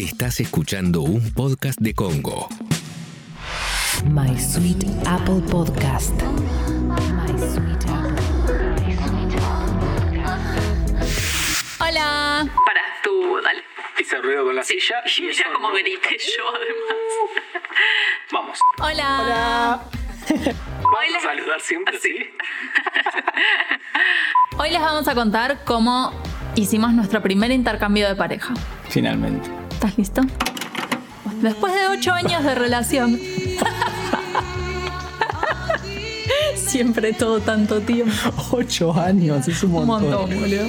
Estás escuchando un podcast de Congo. My Sweet Apple Podcast. My Sweet Apple. Hola. Para tú, dale. Hice ruido con la silla. Y mira como no- grité yo además. Vamos. Hola. Vamos Hola. a saludar siempre. ¿sí? Hoy les vamos a contar cómo hicimos nuestro primer intercambio de pareja. Finalmente. ¿Estás listo? Después de ocho años de relación. Siempre todo tanto tiempo. Ocho años, es un Un montón. montón, boludo.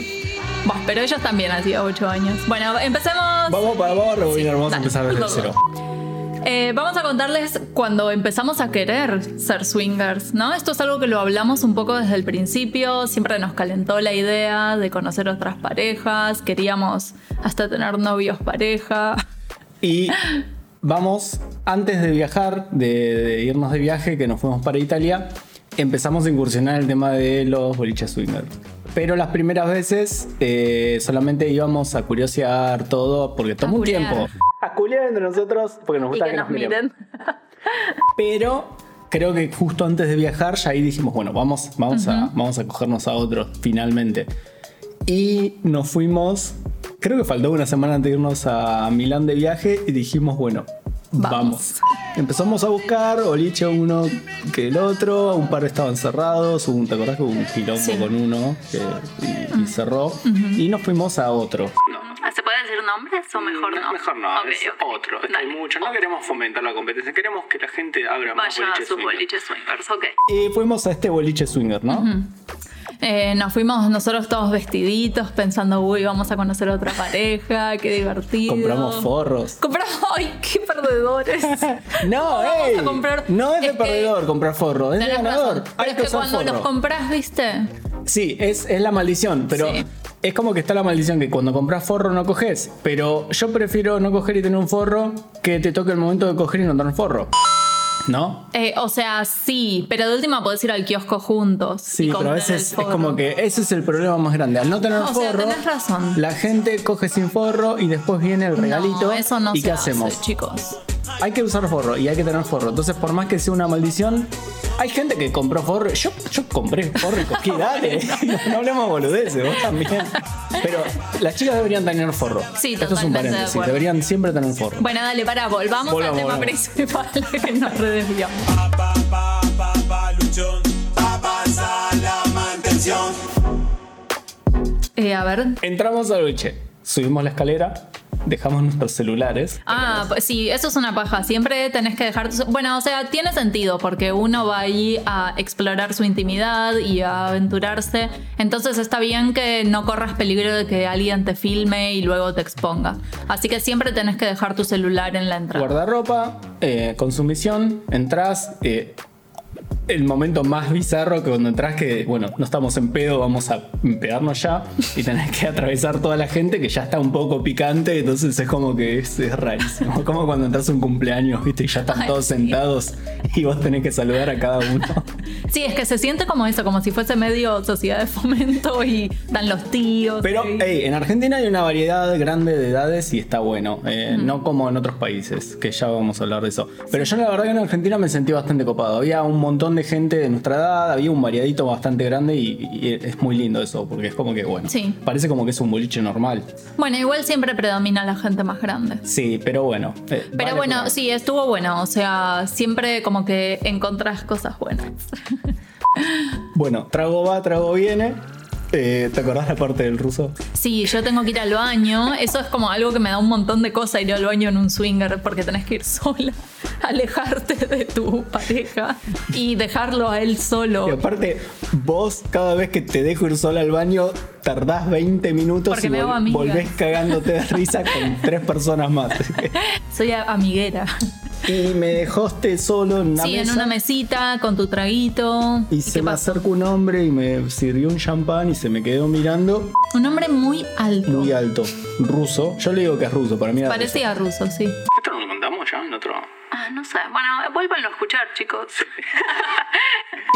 Bueno, pero ellos también hacían ocho años. Bueno, empecemos. Vamos, para- vamos a rebobinar, vamos a empezar desde cero. Eh, vamos a contarles cuando empezamos a querer ser swingers, ¿no? Esto es algo que lo hablamos un poco desde el principio, siempre nos calentó la idea de conocer otras parejas, queríamos hasta tener novios pareja. Y vamos, antes de viajar, de, de irnos de viaje, que nos fuimos para Italia, empezamos a incursionar en el tema de los boliches swingers. Pero las primeras veces eh, solamente íbamos a curiosear todo, porque tomó un tiempo. A culiar entre nosotros, porque nos Y gusta que nos miren. Pero creo que justo antes de viajar, ya ahí dijimos, bueno, vamos, vamos, a, vamos a cogernos a otros finalmente. Y nos fuimos, creo que faltó una semana antes de irnos a Milán de viaje y dijimos, bueno, vamos. Vamos. Empezamos a buscar, boliche uno que el otro, un par estaban cerrados, hubo un, ¿te acordás que hubo un quilombo Sí. con uno que- y, y cerró? Y nos fuimos a otro. ¿Se puede decir nombres o mejor no? Mejor no, es otro. Es que Dale. hay mucho. No queremos fomentar la competencia, queremos que la gente abra más Vaya a sus swingers. boliches swingers, ok. Y fuimos a este boliche swinger, ¿no? Eh, nos fuimos nosotros todos vestiditos pensando, uy, vamos a conocer otra pareja, qué divertido. Compramos forros. Compramos, ay, qué perdedores. No, vamos ey, a comprar- no es de es que- perdedor comprar forro, es de ganador. Pero Hay es que cuando forro. los compras, viste, Sí, es, es la maldición, pero Sí. es como que está la maldición que cuando compras forro no coges. Pero yo prefiero no coger y tener un forro que te toque el momento de coger y no tener forro. ¿No? Eh, o sea, sí, pero de última podés ir al kiosco juntos. Sí, pero a veces es como que ese es el problema más grande. Al no tener No, o sea, forro, tenés razón. la gente coge sin forro y después viene el regalito. No, eso no ¿Y se qué hace, hacemos? chicos. Hay que usar forro y hay que tener forro. Entonces, por más que sea una maldición, hay gente que compró forro. Yo, yo compré forro y cogí, dale. no, hablemos boludeces, vos también. Pero las chicas deberían tener forro. Sí, Esto es un de paréntesis. Deberían siempre tener forro. Bueno, dale, pará, volvamos Volvamos, al tema volvamos. principal que nos redesviamos. Eh, a ver. Entramos al boliche, subimos la escalera, dejamos nuestros celulares. Ah, pues sí, eso es una paja. Siempre tenés que dejar. Bueno, o sea, tiene sentido porque uno va ahí a explorar su intimidad y a aventurarse. Entonces está bien que no corras peligro de que alguien te filme y luego te exponga. Así que siempre tenés que dejar tu celular en la entrada. Guardarropa, eh, consumición, entras. eh, el momento más bizarro que cuando entras que, bueno, no estamos en pedo, vamos a pegarnos ya y tenés que atravesar toda la gente que ya está un poco picante, entonces es como que es, es rarísimo. Como cuando entras a un cumpleaños, viste, y ya están Ay, todos sí. sentados y vos tenés que saludar a cada uno. Sí, es que se siente como eso, como si fuese medio sociedad de fomento y dan los tíos. Pero, y- hey, en Argentina hay una variedad grande de edades y está bueno. eh, No como en otros países, que ya vamos a hablar de eso. Pero yo la verdad que en Argentina me sentí bastante copado. Había un montón de gente de nuestra edad, había un variadito bastante grande y, y es muy lindo eso, porque es como que, bueno, Sí. parece como que es un boliche normal. Bueno, igual siempre predomina la gente más grande. Sí, pero bueno. eh, Pero vale bueno, por- sí, estuvo bueno. O sea, siempre como que encontrás cosas buenas. Bueno, trago va, trago viene. Eh, ¿Te acordás la parte del ruso? Sí, yo tengo que ir al baño. Eso es como algo que me da un montón de cosas ir al baño en un swinger porque tenés que ir sola, alejarte de tu pareja y dejarlo a él solo. Y aparte, vos cada vez que te dejo ir sola al baño, tardás 20 minutos Porque y vol- volvés cagándote de risa con tres personas más. Soy amiguera. Y me dejaste solo en una sí, mesa. en una mesita con tu traguito. y ¿Y se me pasó? acercó un hombre y me sirvió un champán y se me quedó mirando Un hombre muy alto. muy alto, ruso. Yo le digo que es ruso, para mí era ruso. Parecía ruso, sí. Sé. Bueno, vuélvanlo a escuchar, chicos.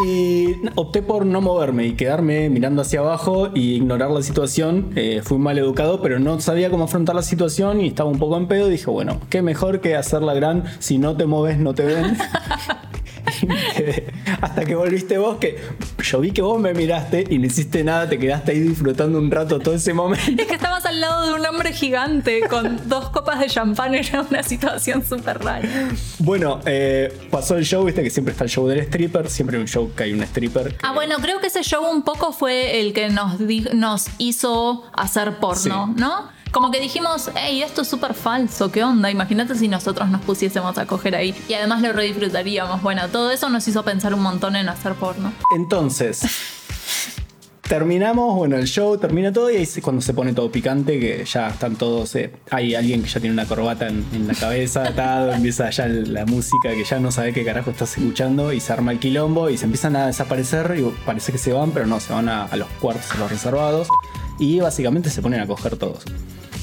Y opté por no moverme y quedarme mirando hacia abajo y ignorar la situación. Eh, fui mal educado, pero no sabía cómo afrontar la situación y estaba un poco en pedo. Dije, bueno, qué mejor que hacer la gran, si no te moves, no te ven. Hasta que volviste vos, que yo vi que vos me miraste y no hiciste nada, te quedaste ahí disfrutando un rato todo ese momento. Es que estabas al lado de un hombre gigante con dos copas de champán, era una situación súper rara. Bueno, eh, pasó el show, viste que siempre está el show del stripper, siempre hay un show que hay un stripper. Ah, bueno, creo que ese show un poco fue el que nos, nos hizo hacer porno, Sí. ¿no? Como que dijimos, hey, esto es súper falso, ¿qué onda? Imagínate si nosotros nos pusiésemos a coger ahí. Y además lo redisfrutaríamos. Bueno, todo eso nos hizo pensar un montón en hacer porno. Entonces, terminamos, bueno, el show termina todo y ahí es cuando se pone todo picante, que ya están todos, eh, hay alguien que ya tiene una corbata en, la cabeza atado, empieza ya la música que ya no sabe qué carajo estás escuchando y se arma el quilombo y se empiezan a desaparecer y parece que se van, pero no, se van a, a los cuartos, a los reservados y básicamente se ponen a coger todos.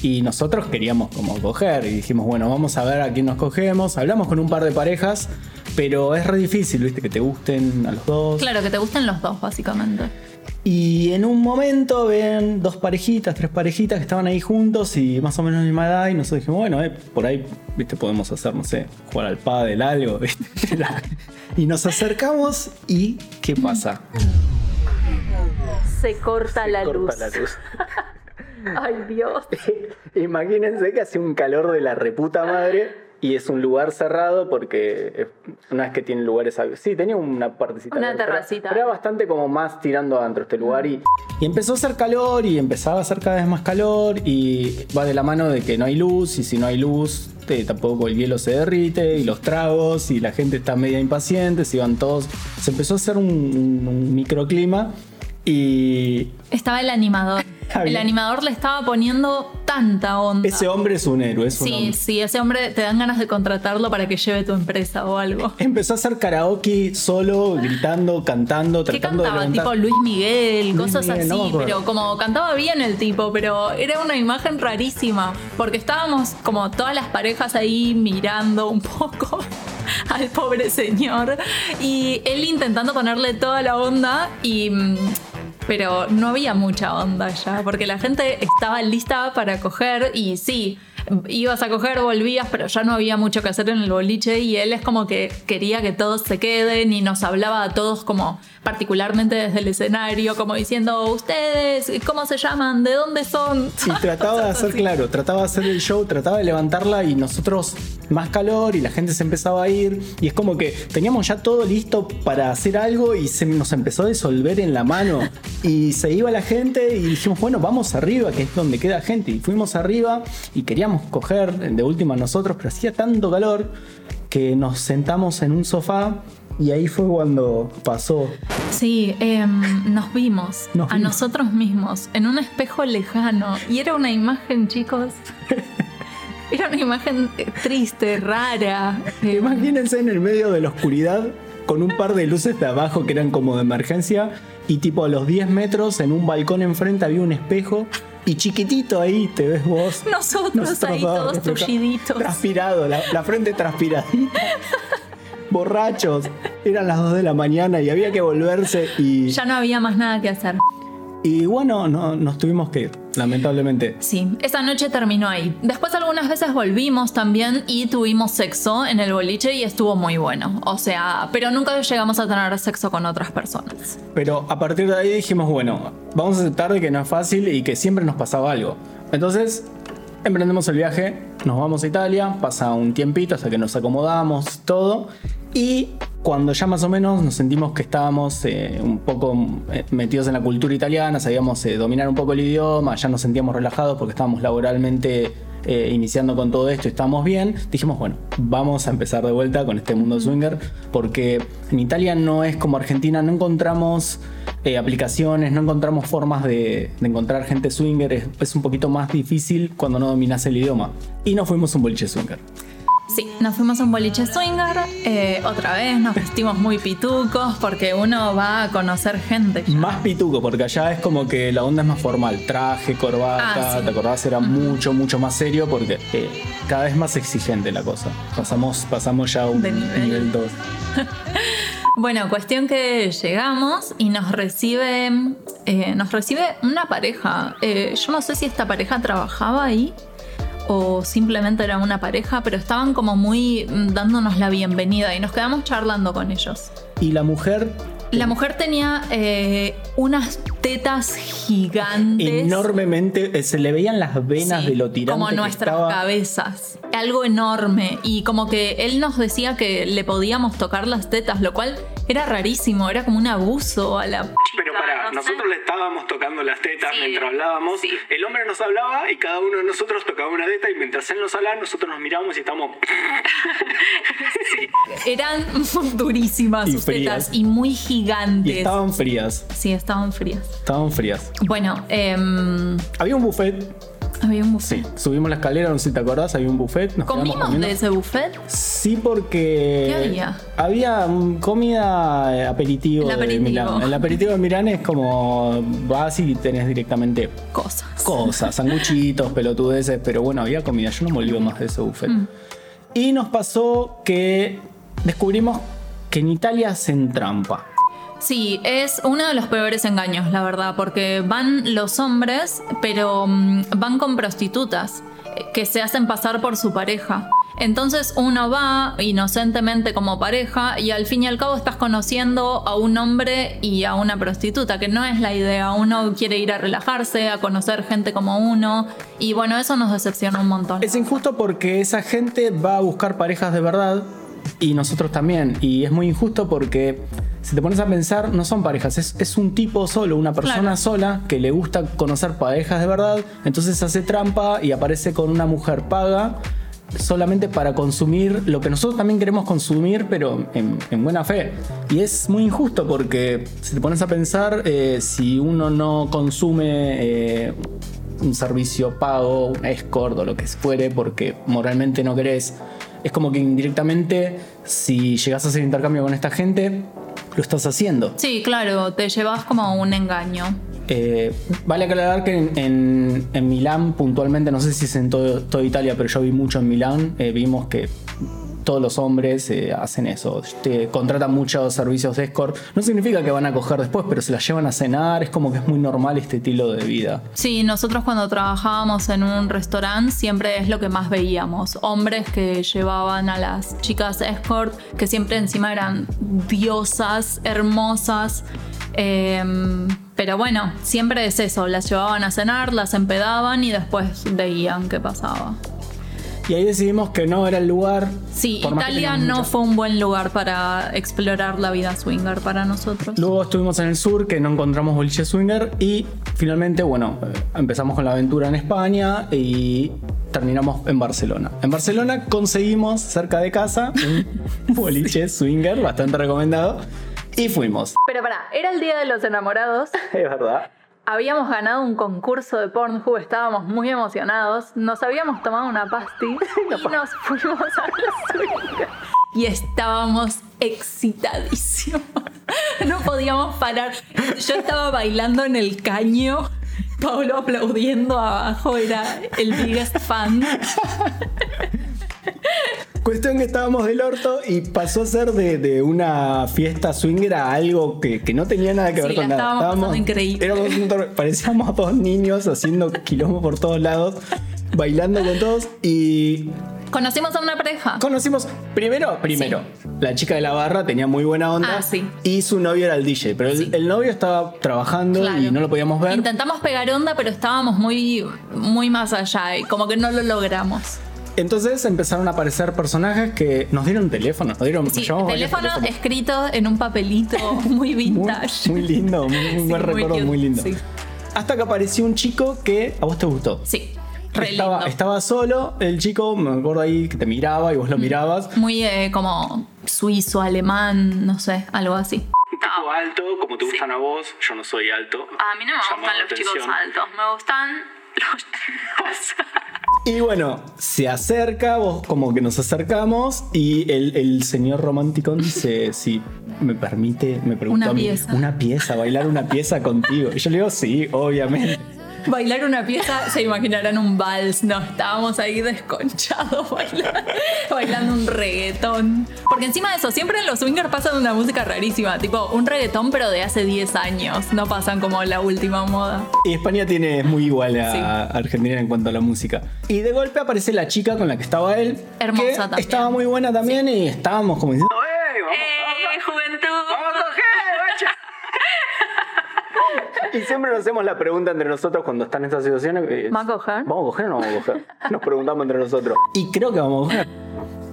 Y nosotros queríamos como coger y dijimos, bueno, vamos a ver a quién nos cogemos. Hablamos con un par de parejas, pero es re difícil, viste, que te gusten a los dos. Claro, que te gusten los dos, básicamente. Y en un momento ven dos parejitas, tres parejitas que estaban ahí juntos y más o menos de la misma edad. Y nosotros dijimos, bueno, eh, por ahí, viste, podemos hacer, no sé, jugar al pádel, algo, ¿viste? y nos acercamos y ¿qué pasa? Se corta la Corta la luz. Ay, Dios. Imagínense que hace un calor de la reputa madre y es un lugar cerrado porque no es que tiene lugares ab- Sí, tenía una partecita. Una terracita. Pero era bastante como más tirando adentro este lugar y, y empezó a hacer calor y empezaba a hacer cada vez más calor y va de la mano de que no hay luz y si no hay luz te- tampoco el hielo se derrite y los tragos y la gente está media impaciente, se iban todos. Se empezó a hacer un, un- un microclima y Estaba el animador. El animador le estaba poniendo tanta onda. ese hombre es un héroe, es un Sí, hombre. sí, ese hombre te dan ganas de contratarlo para que lleve tu empresa o algo. Empezó a hacer karaoke solo, gritando, cantando, ¿Qué tratando de cantaba? levantar. Tipo Luis Miguel, Luis cosas Miguel, así, pero como cantaba bien el tipo, pero era una imagen rarísima, porque estábamos como todas las parejas ahí mirando un poco al pobre señor y él intentando ponerle toda la onda y... Pero no había mucha onda ya, porque la gente estaba lista para coger y sí, ibas a coger, volvías, pero ya no había mucho que hacer en el boliche y él es como que quería que todos se queden y nos hablaba a todos como particularmente desde el escenario, como diciendo, ustedes, ¿cómo se llaman? ¿De dónde son? Y trataba de hacer, claro, trataba de hacer el show, trataba de levantarla y nosotros más calor y la gente se empezaba a ir. Y es como que teníamos ya todo listo para hacer algo y se nos empezó a disolver en la mano. Y se iba la gente y dijimos, bueno, vamos arriba, que es donde queda gente. Y fuimos arriba y queríamos coger de última nosotros, pero hacía tanto calor que nos sentamos en un sofá. Y ahí fue cuando pasó. Sí, em, nos vimos Nos a vimos. nosotros mismos en un espejo lejano y era una imagen, chicos. Era una imagen eh, triste, rara. Imagínense en el medio de la oscuridad con un par de luces de abajo que eran como de emergencia y tipo a los 10 metros en un balcón enfrente había un espejo y chiquitito ahí te ves vos. Nosotros ahí dos, todos tulliditos. Transpirado, la, la frente transpiradita. Borrachos. Eran las 2 de la mañana y había que volverse y, Ya no había más nada que hacer. Y bueno, no, nos tuvimos que ir, lamentablemente. Sí, esa noche terminó ahí. Después algunas veces volvimos también y tuvimos sexo en el boliche y estuvo muy bueno. O sea, pero nunca llegamos a tener sexo con otras personas. Pero a partir de ahí dijimos, bueno, vamos a aceptar de que no es fácil y que siempre nos pasaba algo. Entonces, emprendemos el viaje, nos vamos a Italia, pasa un tiempito hasta que nos acomodamos, todo. Y cuando ya más o menos nos sentimos que estábamos eh, un poco eh, metidos en la cultura italiana, sabíamos eh, dominar un poco el idioma, ya nos sentíamos relajados porque estábamos laboralmente eh, iniciando con todo esto estábamos bien, dijimos, bueno, vamos a empezar de vuelta con este mundo swinger, porque en Italia no es como Argentina, no encontramos eh, aplicaciones, no encontramos formas de, de encontrar gente swinger, es, es un poquito más difícil cuando no dominas el idioma. Y nos fuimos un boliche swinger. Sí, nos fuimos a un boliche swinger. eh, otra vez nos vestimos muy pitucos porque uno va a conocer gente. Más pituco, porque allá es como que la onda es más formal. Traje, corbata, Ah, sí. ¿te acordás? Era mucho, mucho más serio porque eh, cada vez más exigente la cosa. Pasamos, pasamos ya a un De nivel. nivel 2. Bueno, cuestión que llegamos y nos recibe, eh, nos recibe una pareja. Yo no sé si esta pareja trabajaba ahí o simplemente era una pareja, pero estaban como muy mm, dándonos la bienvenida y nos quedamos charlando con ellos. Y la mujer La mujer tenía eh, unas tetas gigantes. enormemente, eh, se le veían las venas Sí, de lo tirante Como que nuestras estaba. cabezas. Algo enorme. Y como que él nos decía que le podíamos tocar las tetas, lo cual era rarísimo. Era como un abuso a la. Pero no sé. nosotros le estábamos tocando las tetas Sí, mientras hablábamos. sí. El hombre nos hablaba y cada uno de nosotros tocaba una teta y mientras él nos hablaba nosotros nos mirábamos y estábamos... Eran durísimas Y sus frías. tetas y muy gigantes. Y estaban frías, Sí, estaban frías. estaban frías. Bueno, em, Había un buffet, había un buffet. sí, subimos la escalera, no sé si te acordás, había un buffet. Nos ¿Comimos de ese buffet? Sí, porque... ¿Qué había? Había mm, comida eh, aperitivo, El aperitivo. de Milán. El aperitivo de Milán es como vas y tenés directamente Cosas. cosas, sanguchitos, pelotudeces, pero bueno, había comida. Yo no me olvido más de ese buffet. Mm. Y nos pasó que descubrimos que en Italia hacen trampa. Sí, es uno de los peores engaños, la verdad, porque van los hombres, pero mm, van con prostitutas eh, que se hacen pasar por su pareja. Entonces uno va inocentemente como pareja y al fin y al cabo estás conociendo a un hombre y a una prostituta, que no es la idea. Uno quiere ir a relajarse, a conocer gente como uno y bueno, eso nos decepciona un montón. Es injusto porque esa gente va a buscar parejas de verdad y nosotros también. Y es muy injusto porque si te pones a pensar, no son parejas, es, es un tipo solo, una persona Claro. sola que le gusta conocer parejas de verdad. Entonces hace trampa y aparece con una mujer paga solamente para consumir lo que nosotros también queremos consumir, pero en, en buena fe. Y es muy injusto porque si te pones a pensar, eh, si uno no consume eh, un servicio pago, un escort o lo que fuere, porque moralmente no querés, es como que indirectamente, si llegas a hacer intercambio con esta gente, lo estás haciendo. Sí, claro, te llevas como un engaño. Eh, vale aclarar que en, en- en Milán, puntualmente, no sé si es en todo, toda Italia, pero yo vi mucho en Milán, eh, vimos que todos los hombres eh, hacen eso. Contratan muchos servicios de escort. No significa que van a coger después, pero se las llevan a cenar. Es como que es muy normal este estilo de vida. Sí, nosotros cuando trabajábamos en un restaurante siempre es lo que más veíamos. Hombres que llevaban a las chicas escort, que siempre encima eran diosas, hermosas. Em, pero bueno, siempre es eso, las llevaban a cenar, las empedaban y después veían qué pasaba. Y ahí decidimos que no era el lugar. Sí, Italia no muchas- fue un buen lugar para explorar la vida swinger para nosotros. Luego estuvimos en el sur, que no encontramos boliche swinger. Y finalmente, bueno, eh, empezamos con la aventura en España y terminamos en Barcelona. En Barcelona conseguimos cerca de casa un boliche swinger bastante recomendado. Y fuimos. Pero pará, era el día de los enamorados. Es verdad. Habíamos ganado un concurso de Pornhub, estábamos muy emocionados, nos habíamos tomado una pasti y nos fuimos a la. Y estábamos excitadísimos. No podíamos parar. Yo estaba bailando en el caño, Pablo aplaudiendo abajo, era el biggest fan. Cuestión que estábamos del orto y pasó a ser de, de una fiesta swinger a algo que, que no tenía nada que Sí, ver con la nada. estábamos increíble. éramos parecíamos dos niños haciendo quilombo por todos lados, bailando con todos y Conocimos a una pareja. conocimos primero, primero, la chica de la barra tenía muy buena onda Ah, sí. y su novio era el DJ, pero el, novio estaba trabajando Claro. y no lo podíamos ver. Intentamos pegar onda, pero estábamos muy, muy más allá y como que no lo logramos. Entonces empezaron a aparecer personajes que nos dieron teléfonos, nos dieron Sí, teléfono teléfonos. escrito en un papelito muy vintage. muy lindo, muy, muy Sí, buen muy recuerdo, cute, muy lindo. sí. Hasta que apareció un chico que a vos te gustó. Sí, re estaba, lindo. estaba solo, el chico, me acuerdo ahí que te miraba y vos lo Mm. mirabas. Muy eh, como suizo, alemán, no sé, algo así. Tipo alto, como te gustan a vos, yo no soy alto. A mí no me gustan los chicos altos, me gustan los chicos. Y bueno, se acerca, vos como que nos acercamos y el, el señor romántico dice, si me permite, me pregunta Una a mí, pieza. una pieza, bailar una pieza contigo. Y yo le digo, sí, obviamente. Bailar una pieza, se imaginarán un vals, no, estábamos ahí desconchados bailando, bailando un reggaetón. Porque encima de eso, siempre en los swingers pasan una música rarísima, tipo un reggaetón pero de hace 10 años, no pasan como la última moda. Y España tiene es muy igual a Sí. Argentina en cuanto a la música. Y de golpe aparece la chica con la que estaba él. Hermosa que también. Estaba muy buena también y estábamos como diciendo, ¡Ey, vamos, ¡Eh, juventud! vamos a coger, guacha! Y siempre nos hacemos la pregunta entre nosotros cuando están en estas situaciones. eh, ¿Va a coger? ¿Vamos a coger o no vamos a coger? Nos preguntamos entre nosotros. Y creo que vamos a coger.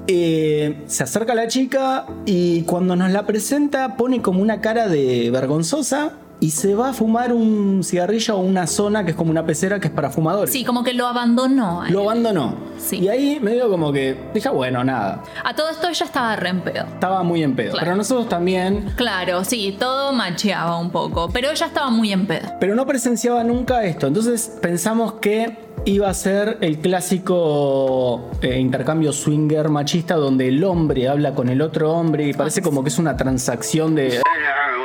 Eh, se acerca la chica y cuando nos la presenta pone como una cara de vergonzosa y se va a fumar un cigarrillo a una zona que es como una pecera que es para fumadores. Sí, como que lo abandonó. Lo abandonó. Sí. Y ahí medio como que dije, bueno, nada. A todo esto ella estaba re en pedo. Estaba muy en pedo. Claro. Pero nosotros también. Claro, sí, todo macheaba un poco, pero ella estaba muy en pedo. Pero no presenciaba nunca esto. Entonces pensamos que iba a ser el clásico eh, intercambio swinger machista donde el hombre habla con el otro hombre y parece como que es una transacción de...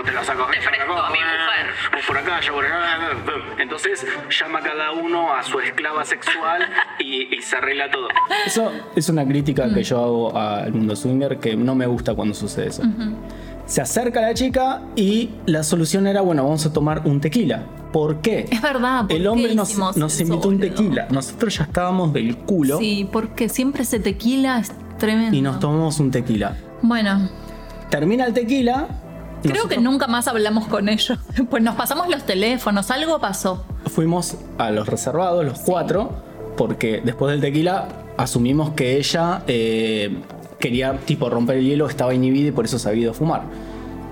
Te la saco, por acá, yo por acá. Entonces llama cada uno a su esclava sexual y, y se arregla todo. Eso es una crítica que yo hago al mundo swinger que no me gusta cuando sucede eso. Se acerca la chica y la solución era, bueno, vamos a tomar un tequila. ¿Por qué? Es verdad, ¿por El qué hombre nos, nos eso, invitó un tequila. Nosotros ya estábamos del culo Sí, porque siempre ese tequila es tremendo. y nos tomamos un tequila. Bueno, Termina el tequila. Creo nosotros que nunca más hablamos con ellos. Pues nos pasamos los teléfonos, algo pasó. Fuimos a los reservados, los cuatro, porque después del tequila asumimos que ella eh, quería tipo romper el hielo, estaba inhibida y por eso se había ido a fumar.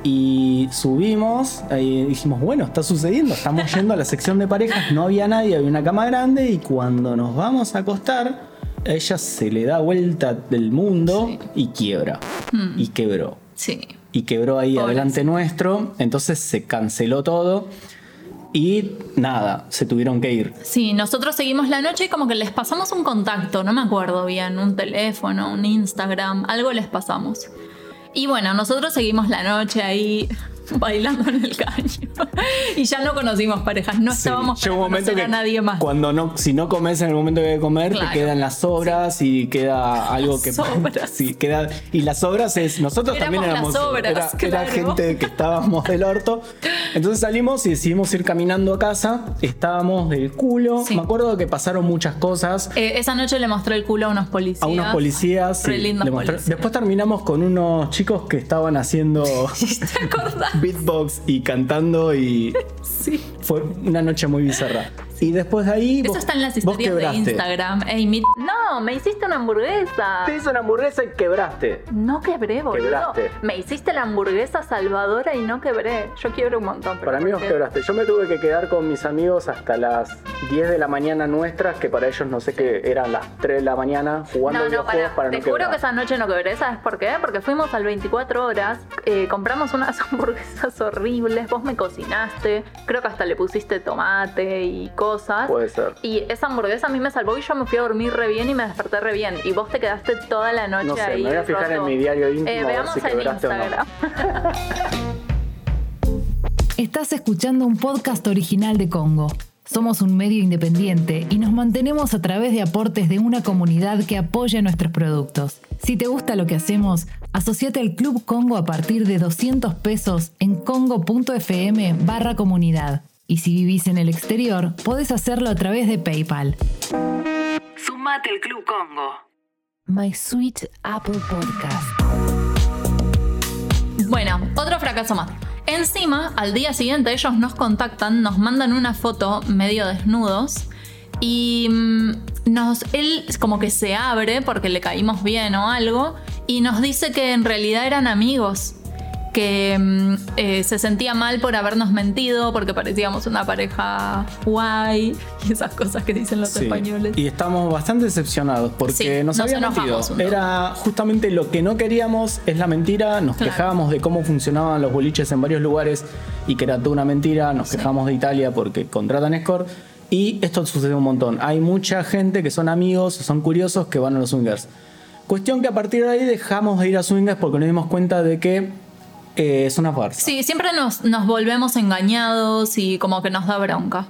Y subimos y dijimos, bueno, está sucediendo, estamos yendo a la sección de parejas, no había nadie, había una cama grande y cuando nos vamos a acostar, a ella se le da vuelta del mundo Sí. y quiebra. Y quebró. Sí. Y quebró ahí adelante nuestro, entonces se canceló todo y nada, se tuvieron que ir. Sí, nosotros seguimos la noche y como que les pasamos un contacto, no me acuerdo bien, un teléfono, un Instagram, algo les pasamos. Y bueno, nosotros seguimos la noche ahí bailando en el caño. y ya no conocimos parejas, no estábamos Sí, un momento que a nadie más. cuando no, si no comes en el momento que hay que comer, Claro. te quedan las sobras y queda algo que sobras. sí, queda y las sobras es nosotros también Éramos éramos las sobras, era, gente que estábamos del orto. Entonces salimos y decidimos ir caminando a casa, estábamos del culo. Sí. Me acuerdo que pasaron muchas cosas. Eh, esa noche le mostré el culo a unos policías. A unos policías. Re lindos mostré- policías. Después terminamos con unos chicos que estaban haciendo ¿Te acordás? Beatbox y cantando y Sí. fue una noche muy bizarra. Y después de ahí. Eso vos- está en las historias de. Instagram. Ey, mi- No, me hiciste una hamburguesa. Te hice una hamburguesa y quebraste. No quebré, boludo. Quebraste. Me hiciste la hamburguesa salvadora y no quebré. Yo quiebro un montón. pero Para mí vos quebraste. Yo me tuve que quedar con mis amigos hasta las 10 de la mañana nuestras, que para ellos no sé qué eran las 3 de la mañana jugando No, no, videojuegos para, para te no juro quebrar. que esa noche no quebré, ¿sabes por qué? Porque fuimos al 24 horas, eh, compramos unas hamburguesas horribles, vos me cocinaste, creo que hasta le pusiste tomate y cosas. Puede ser. Y esa hamburguesa a mí me salvó y yo me fui a dormir re bien y me desperté re bien. Y vos te quedaste toda la noche No sé, ahí. me voy a fijar roto. en mi diario íntimo a ver veamos si en no. Instagram. Estás escuchando un podcast original de Congo. Somos un medio independiente y nos mantenemos a través de aportes de una comunidad que apoya nuestros productos. Si te gusta lo que hacemos, asociate al Club Congo a partir de 200 pesos en congo.fm barra comunidad. Y si vivís en el exterior, podés hacerlo a través de PayPal. Sumate al Club Congo. My Sweet Apple Podcast. Bueno, otro fracaso más. Encima, al día siguiente ellos nos contactan, nos mandan una foto medio desnudos y mm, nos, él como que se abre porque le caímos bien o algo y nos dice que en realidad eran amigos, que mm, eh, se sentía mal por habernos mentido porque parecíamos una pareja guay y esas cosas que dicen los Sí, españoles. Y estamos bastante decepcionados porque Sí, nos, nos habían mentido. Era justamente lo que no queríamos, es la mentira. Nos Claro. quejábamos de cómo funcionaban los boliches en varios lugares y que era toda una mentira. Nos Sí. quejamos de Italia porque contratan escort. Y esto sucede un montón. Hay mucha gente que son amigos, son curiosos que van a los swingers. Cuestión que a partir de ahí dejamos de ir a swingers porque nos dimos cuenta de que eh, es una farsa. Sí, siempre nos, nos volvemos engañados y como que nos da bronca.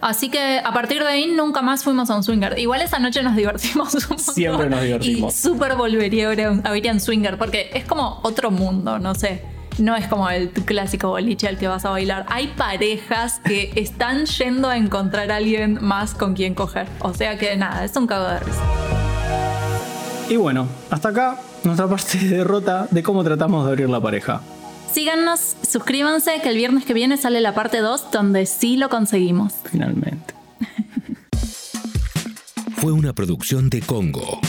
Así que a partir de ahí nunca más fuimos a un swinger. Igual esa noche nos divertimos un montón. Siempre nos divertimos. Y súper volvería a ir a un- a ir a un swinger porque es como otro mundo, no sé. No es como el clásico boliche al que vas a bailar. Hay parejas que están yendo a encontrar a alguien más con quien coger. O sea que nada, es un cago de risa. Y bueno, hasta acá nuestra parte de derrota de cómo tratamos de abrir la pareja. Síganos, suscríbanse que el viernes que viene sale la parte 2 donde sí lo conseguimos. Finalmente. Fue una producción de Congo.